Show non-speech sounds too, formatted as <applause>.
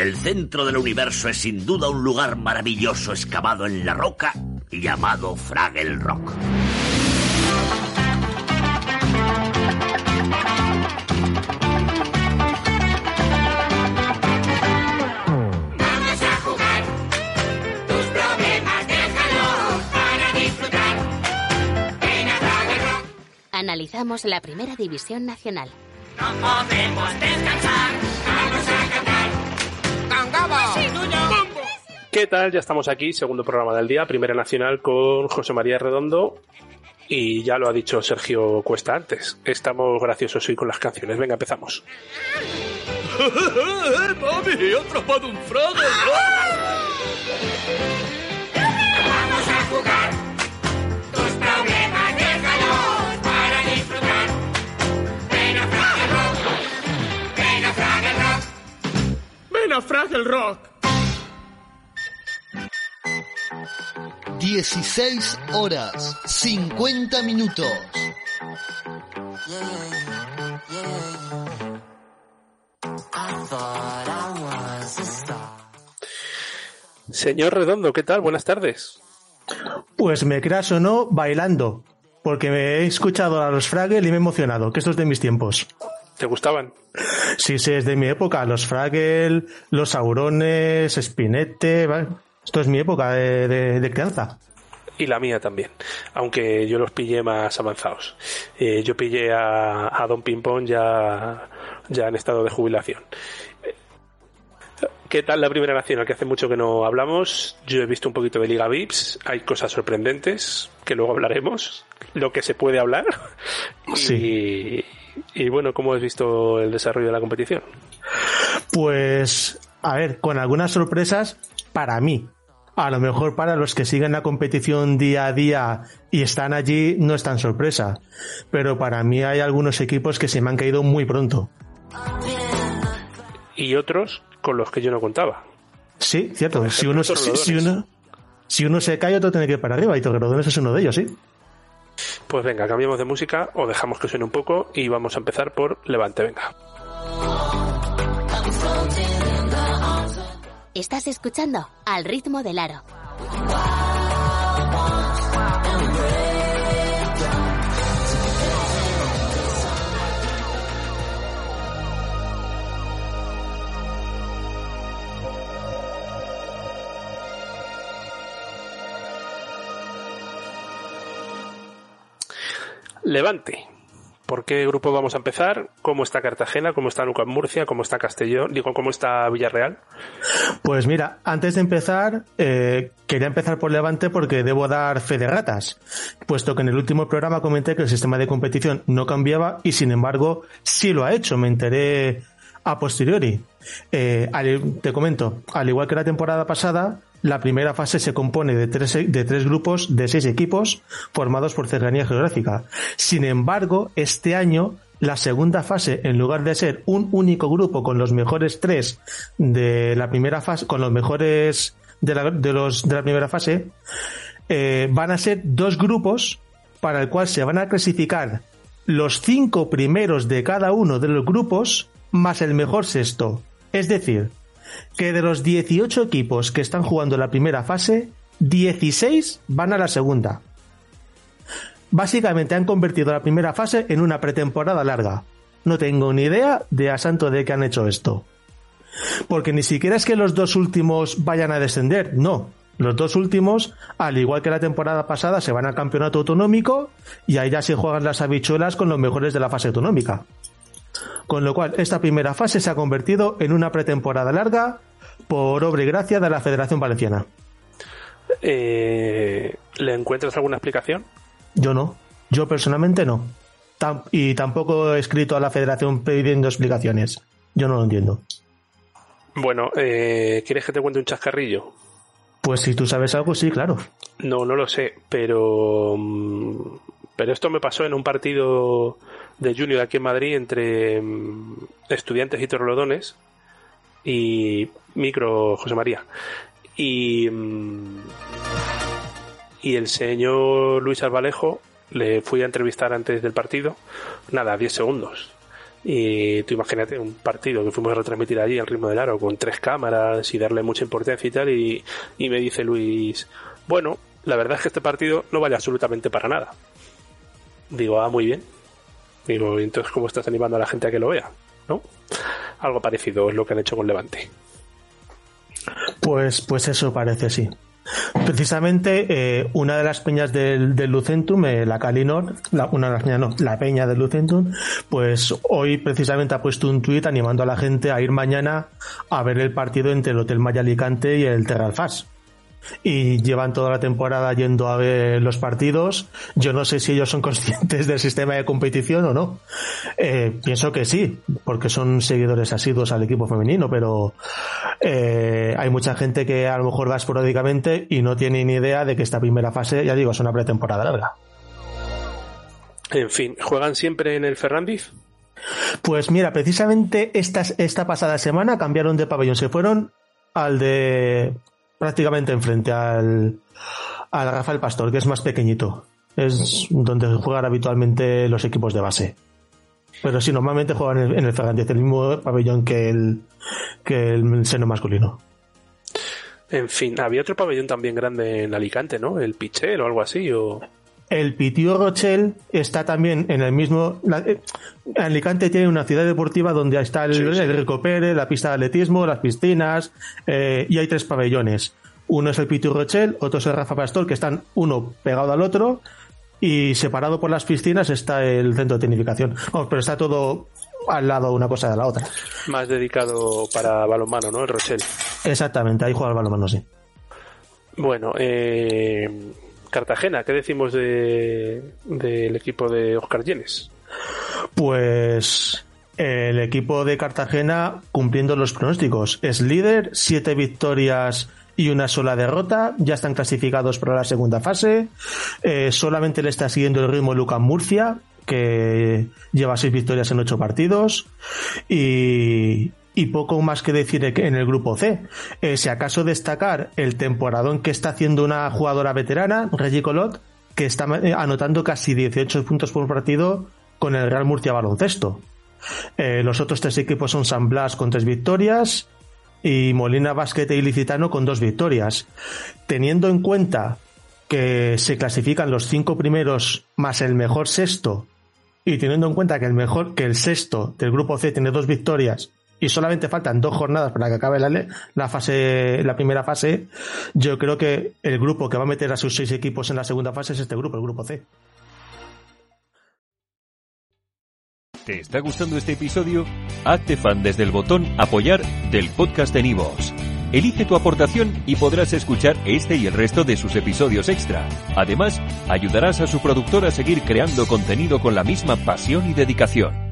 El centro del universo es sin duda un lugar maravilloso excavado en la roca llamado Fraggle Rock. Vamos a jugar. Tus problemas déjalos para disfrutar. Ven a Fraggle Rock. Analizamos la primera división nacional. No podemos descansar. ¿Qué tal? Ya estamos aquí, segundo programa del día, Primera Nacional con José María Redondo. Y ya lo ha dicho Sergio Cuesta antes. Estamos graciosos hoy con las canciones. Venga, empezamos. ¡Mami! ¡He atrapado un Fraggle! Vamos a jugar. Tus problemas para disfrutar. Ven a Rock. Ven a Rock. ¡Ven a Fraggle Rock! 16 horas 50 minutos. Señor Redondo, ¿qué tal? Buenas tardes. Pues me creas o no, bailando. Porque me he escuchado a los Fraggle y me he emocionado, que esto es de mis tiempos. ¿Te gustaban? Sí, sí, es de mi época. Los Fraggle, los Saurones, Spinette. ¿vale? Esto es mi época de, de- de crianza. Y la mía también, aunque yo los pillé más avanzados. Eh, yo pillé a, a Don Pimpón ya, ya en estado de jubilación. ¿Qué tal la primera nacional? Que hace mucho que no hablamos. Yo he visto un poquito de Liga Vips. Hay cosas sorprendentes que luego hablaremos. Lo que se puede hablar. <laughs> Sí. Y, y bueno, ¿cómo has visto el desarrollo de la competición? Pues, a ver, con algunas sorpresas para mí. A lo mejor para los que siguen la competición día a día y están allí no es tan sorpresa. Pero para mí hay algunos equipos que se me han caído muy pronto. Y otros con los que yo no contaba. Sí, cierto. Si uno, si, uno, si uno se cae, otro tiene que ir para arriba. Y Torrelodones es uno de ellos, sí. Pues venga, cambiamos de música o dejamos que suene un poco y vamos a empezar por Levante, venga. Estás escuchando Al ritmo del aro. Levante. ¿Por qué grupo vamos a empezar? ¿Cómo está Cartagena? ¿Cómo está Lucas Murcia? ¿Cómo está Castellón? Digo, ¿cómo está Villarreal? Pues mira, antes de empezar, eh, quería empezar por Levante porque debo dar fe de ratas, puesto que en el último programa comenté que el sistema de competición no cambiaba y sin embargo sí lo ha hecho, me enteré a posteriori. Eh, te comento, al igual que la temporada pasada, la primera fase se compone de tres, de tres grupos de seis equipos formados por cercanía geográfica. Sin embargo, este año la segunda fase, en lugar de ser un único grupo con los mejores tres de la primera fase, con los mejores de la, de los, de la primera fase, eh, van a ser dos grupos para el cual se van a clasificar los cinco primeros de cada uno de los grupos más el mejor sexto. Es decir, que de los 18 equipos que están jugando la primera fase, 16 van a la segunda. Básicamente han convertido la primera fase en una pretemporada larga. No tengo ni idea de a santo de que han hecho esto. Porque ni siquiera es que los dos últimos vayan a descender, no. Los dos últimos, al igual que la temporada pasada, se van al campeonato autonómico y ahí ya se juegan las habichuelas con los mejores de la fase autonómica. Con lo cual, esta primera fase se ha convertido en una pretemporada larga por obra y gracia de la Federación Valenciana. Eh, ¿Le encuentras alguna explicación? Yo no. Yo personalmente no. Y tampoco he escrito a la Federación pidiendo explicaciones. Yo no lo entiendo. Bueno, eh, ¿quieres que te cuente un chascarrillo? Pues si tú sabes algo, sí, claro. No, no lo sé, pero mm, pero esto me pasó en un partido de junior aquí en Madrid entre mm, estudiantes y torrelodones y micro José María y mm, y el señor Luis Albalejo le fui a entrevistar antes del partido nada 10 segundos Y tú imagínate un partido que fuimos a retransmitir allí al ritmo del aro con tres cámaras y darle mucha importancia y tal. Y, y me dice Luis, bueno, la verdad es que este partido no vale absolutamente para nada. Digo, ah, muy bien. Digo, entonces, ¿cómo estás animando a la gente a que lo vea? ¿No? Algo parecido es lo que han hecho con Levante. Pues, pues eso parece, sí. Precisamente eh, una de las peñas del, del Lucentum, eh, la Calinor, la, una de las peñas, no, la peña del Lucentum, pues hoy precisamente ha puesto un tuit animando a la gente a ir mañana a ver el partido entre el Hotel Maya Alicante y el Terralfas y llevan toda la temporada yendo a ver los partidos. Yo no sé si ellos son <laughs> conscientes del sistema de competición o no. Eh, pienso que sí, porque son seguidores asiduos al equipo femenino, pero eh, hay mucha gente que a lo mejor va esporádicamente y no tiene ni idea de que esta primera fase, ya digo, es una pretemporada larga. En fin, ¿juegan siempre en el Ferrandiz? Pues mira, precisamente esta, esta pasada semana cambiaron de pabellón, se fueron al de prácticamente enfrente al, al Rafael Pastor, que es más pequeñito. Es donde juegan habitualmente los equipos de base. Pero sí, normalmente juegan en el, en el el mismo pabellón que el, que el seno masculino. En fin, había otro pabellón también grande en Alicante, ¿no? El Pichel o algo así, o... El Pitío Rochel está también en el mismo. La, eh, Alicante tiene una ciudad deportiva donde está el, Sí, sí. el Recopere, la pista de atletismo, las piscinas, eh, y hay tres pabellones. Uno es el Pitío Rochel, otro es el Rafa Pastor, que están uno pegado al otro, y separado por las piscinas está el centro de tecnificación. Vamos, pero está todo al lado una cosa de la otra. Más dedicado para balonmano, ¿no? El Rochelle. Exactamente, ahí juega el balonmano, sí. Bueno, eh, Cartagena, ¿qué decimos de, del equipo de Oscar Llenes? Pues el equipo de Cartagena cumpliendo los pronósticos. Es líder, siete victorias y una sola derrota. Ya están clasificados para la segunda fase. Eh, solamente le está siguiendo el ritmo Lucas Murcia, que lleva seis victorias en ocho partidos. Y, y poco más que decir en el grupo C. Eh, si acaso destacar el temporadón que está haciendo una jugadora veterana, Reggie Colot, que está eh, anotando casi 18 puntos por partido con el Real Murcia Baloncesto. Eh, los otros tres equipos son San Blas con tres victorias y Molina Basquete y Licitano con dos victorias. Teniendo en cuenta que se clasifican los cinco primeros más el mejor sexto y teniendo en cuenta que el mejor que el sexto del grupo C tiene dos victorias y solamente faltan dos jornadas para que acabe la, fase la primera fase yo creo que el grupo que va a meter a sus seis equipos en la segunda fase es este grupo el grupo C ¿Te está gustando este episodio? Hazte fan desde el botón Apoyar del podcast de Nivos. Elige tu aportación y podrás escuchar este y el resto de sus episodios extra. Además, ayudarás a su productor a seguir creando contenido con la misma pasión y dedicación.